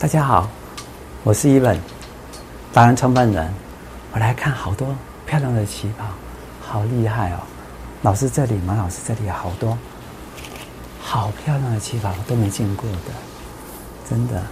大家好，我是伊文，达人创办人。我来看好多漂亮的旗袍，好厉害哦！老师这里，马老师这里有好多好漂亮的旗袍，都没见过的，真的。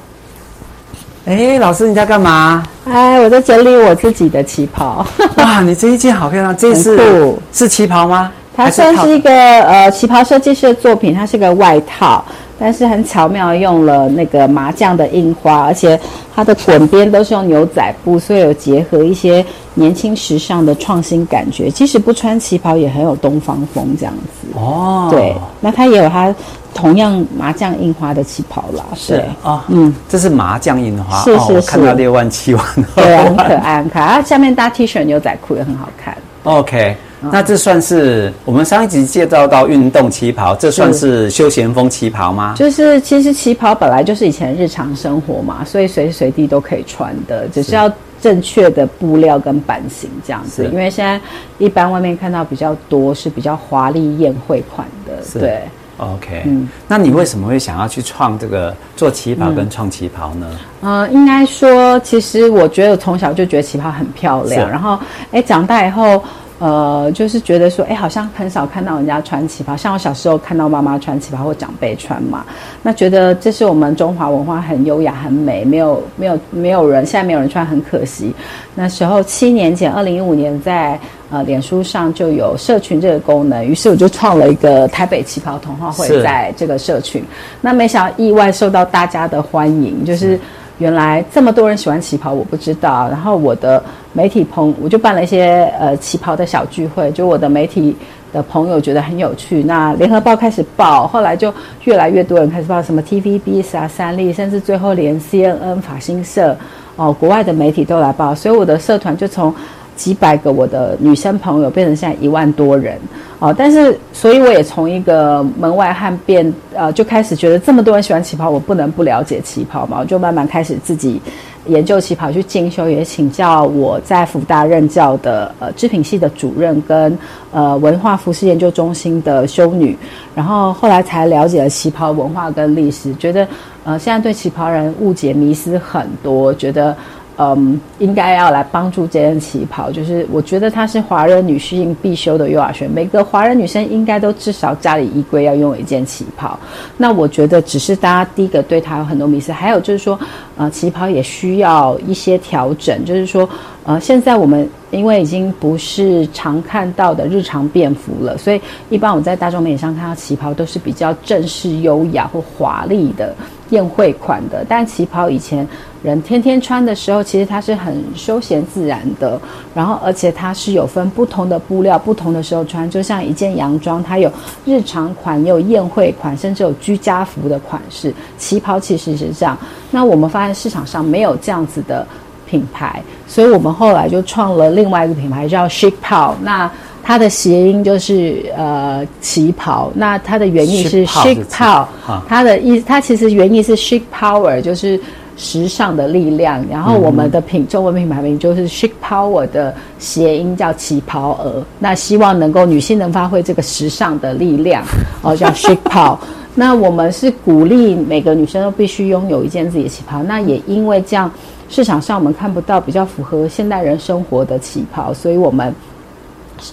哎，老师你在干嘛？哎，我在整理我自己的旗袍。哇，你这一件好漂亮，这是是旗袍吗？它算是一个呃旗袍设计师的作品，它是个外套。但是很巧妙用了那个麻将的印花，而且它的滚边都是用牛仔布，所以有结合一些年轻时尚的创新感觉。即使不穿旗袍，也很有东方风这样子。哦，对，那它也有它同样麻将印花的旗袍啦。是啊，哦、嗯，这是麻将印花，是是是，哦、看到六万七万，对，很可爱，很可爱。它下面搭 T 恤、牛仔裤也很好看。OK。那这算是我们上一集介绍到运动旗袍，这算是休闲风旗袍吗？就是其实旗袍本来就是以前日常生活嘛，所以随时随地都可以穿的，只是要正确的布料跟版型这样子。因为现在一般外面看到比较多是比较华丽宴会款的，对。OK，嗯，那你为什么会想要去创这个做旗袍跟创旗袍呢？嗯、呃，应该说，其实我觉得我从小就觉得旗袍很漂亮，然后哎长大以后。呃，就是觉得说，哎，好像很少看到人家穿旗袍，像我小时候看到妈妈穿旗袍或长辈穿嘛，那觉得这是我们中华文化很优雅、很美，没有没有没有人现在没有人穿，很可惜。那时候七年前，二零一五年在呃脸书上就有社群这个功能，于是我就创了一个台北旗袍同好会，在这个社群，那没想到意外受到大家的欢迎，就是。原来这么多人喜欢旗袍，我不知道。然后我的媒体朋，我就办了一些呃旗袍的小聚会，就我的媒体的朋友觉得很有趣。那联合报开始报，后来就越来越多人开始报，什么 TVB 啊、三立，甚至最后连 CNN、法新社哦，国外的媒体都来报。所以我的社团就从几百个我的女生朋友变成现在一万多人。哦，但是，所以我也从一个门外汉变，呃，就开始觉得这么多人喜欢旗袍，我不能不了解旗袍嘛，我就慢慢开始自己研究旗袍，去进修，也请教我在福大任教的呃织品系的主任跟呃文化服饰研究中心的修女，然后后来才了解了旗袍文化跟历史，觉得呃现在对旗袍人误解迷失很多，觉得。嗯，应该要来帮助这件旗袍，就是我觉得它是华人女性必修的优雅学，每个华人女生应该都至少家里衣柜要拥有一件旗袍。那我觉得只是大家第一个对它有很多迷思，还有就是说，呃，旗袍也需要一些调整，就是说，呃，现在我们因为已经不是常看到的日常便服了，所以一般我在大众媒体上看到旗袍都是比较正式、优雅或华丽的。宴会款的，但旗袍以前人天天穿的时候，其实它是很休闲自然的。然后，而且它是有分不同的布料，不同的时候穿。就像一件洋装，它有日常款，也有宴会款，甚至有居家服的款式。旗袍其实是这样。那我们发现市场上没有这样子的品牌，所以我们后来就创了另外一个品牌，叫 Chic Pow。那它的谐音就是呃旗袍，那它的原意是 chic power，它的意它其实原意是 chic power，就是时尚的力量。然后我们的品中文品牌名就是 chic power 的谐音叫旗袍儿，那希望能够女性能发挥这个时尚的力量，哦叫 chic power。那我们是鼓励每个女生都必须拥有一件自己的旗袍，那也因为这样市场上我们看不到比较符合现代人生活的旗袍，所以我们。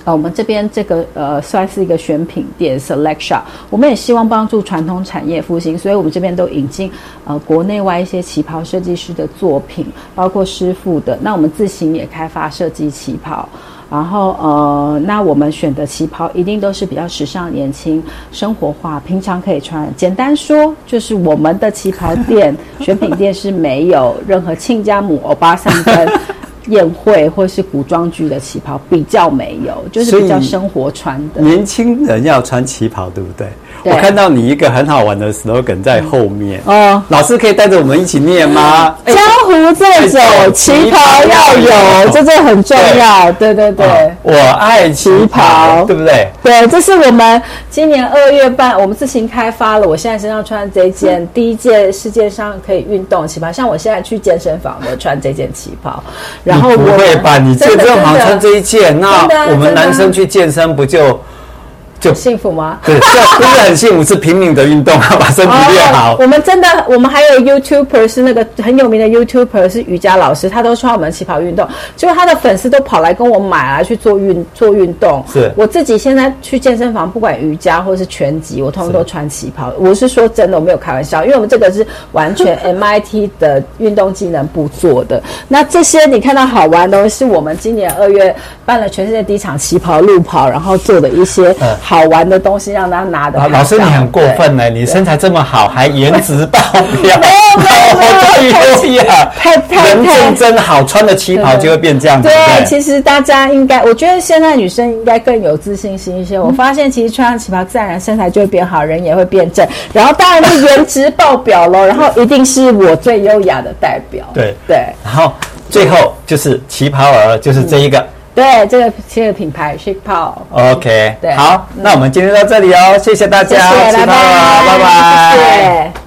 呃，我们这边这个呃算是一个选品店，Select Shop。我们也希望帮助传统产业复兴，所以我们这边都引进呃国内外一些旗袍设计师的作品，包括师傅的。那我们自行也开发设计旗袍，然后呃，那我们选的旗袍一定都是比较时尚、年轻、生活化，平常可以穿。简单说，就是我们的旗袍店 选品店是没有任何亲家母、欧巴桑跟。宴会或是古装剧的旗袍比较没有，就是比较生活穿的。年轻人要穿旗袍，对不对？对，我看到你一个很好玩的 slogan 在后面。哦、嗯，老师可以带着我们一起念吗？江湖再走，旗袍要有，这这很重要。对对对，我爱旗袍，对不对？对，这是我们今年二月半，我们自行开发了。我现在身上穿这件、嗯、第一件世界上可以运动的旗袍，像我现在去健身房，我穿这件旗袍。然不会吧？你健身好穿这一件，那我们男生去健身不就？就幸福吗？对，这不是很幸福，是拼命的运动，把身体练好。哦。我们真的，我们还有 YouTuber 是那个很有名的 YouTuber 是瑜伽老师，他都穿我们旗袍运动，结果他的粉丝都跑来跟我买来去做运做运动。是我自己现在去健身房，不管瑜伽或是拳击，我通通都穿旗袍。我是说真的，我没有开玩笑，因为我们这个是完全 MIT 的运动技能部做的。那这些你看到好玩的东西，是我们今年二月办了全世界第一场旗袍路跑，然后做的一些好玩的东西，让他拿的。老师，你很过分呢！你身材这么好，还颜值爆表，没有没有，太！太太人真真好，穿的旗袍就会变这样子。对，其实大家应该，我觉得现在女生应该更有自信心一些。我发现，其实穿上旗袍，自然身材就会变好，人也会变正。然后当然是颜值爆表喽，然后一定是我最优雅的代表。对对，然后最后就是旗袍儿，就是这一个。对，这个新的品牌 Paul。OK，对，好，那我们今天到这里哦，谢谢大家，谢谢，拜拜，拜拜，谢谢。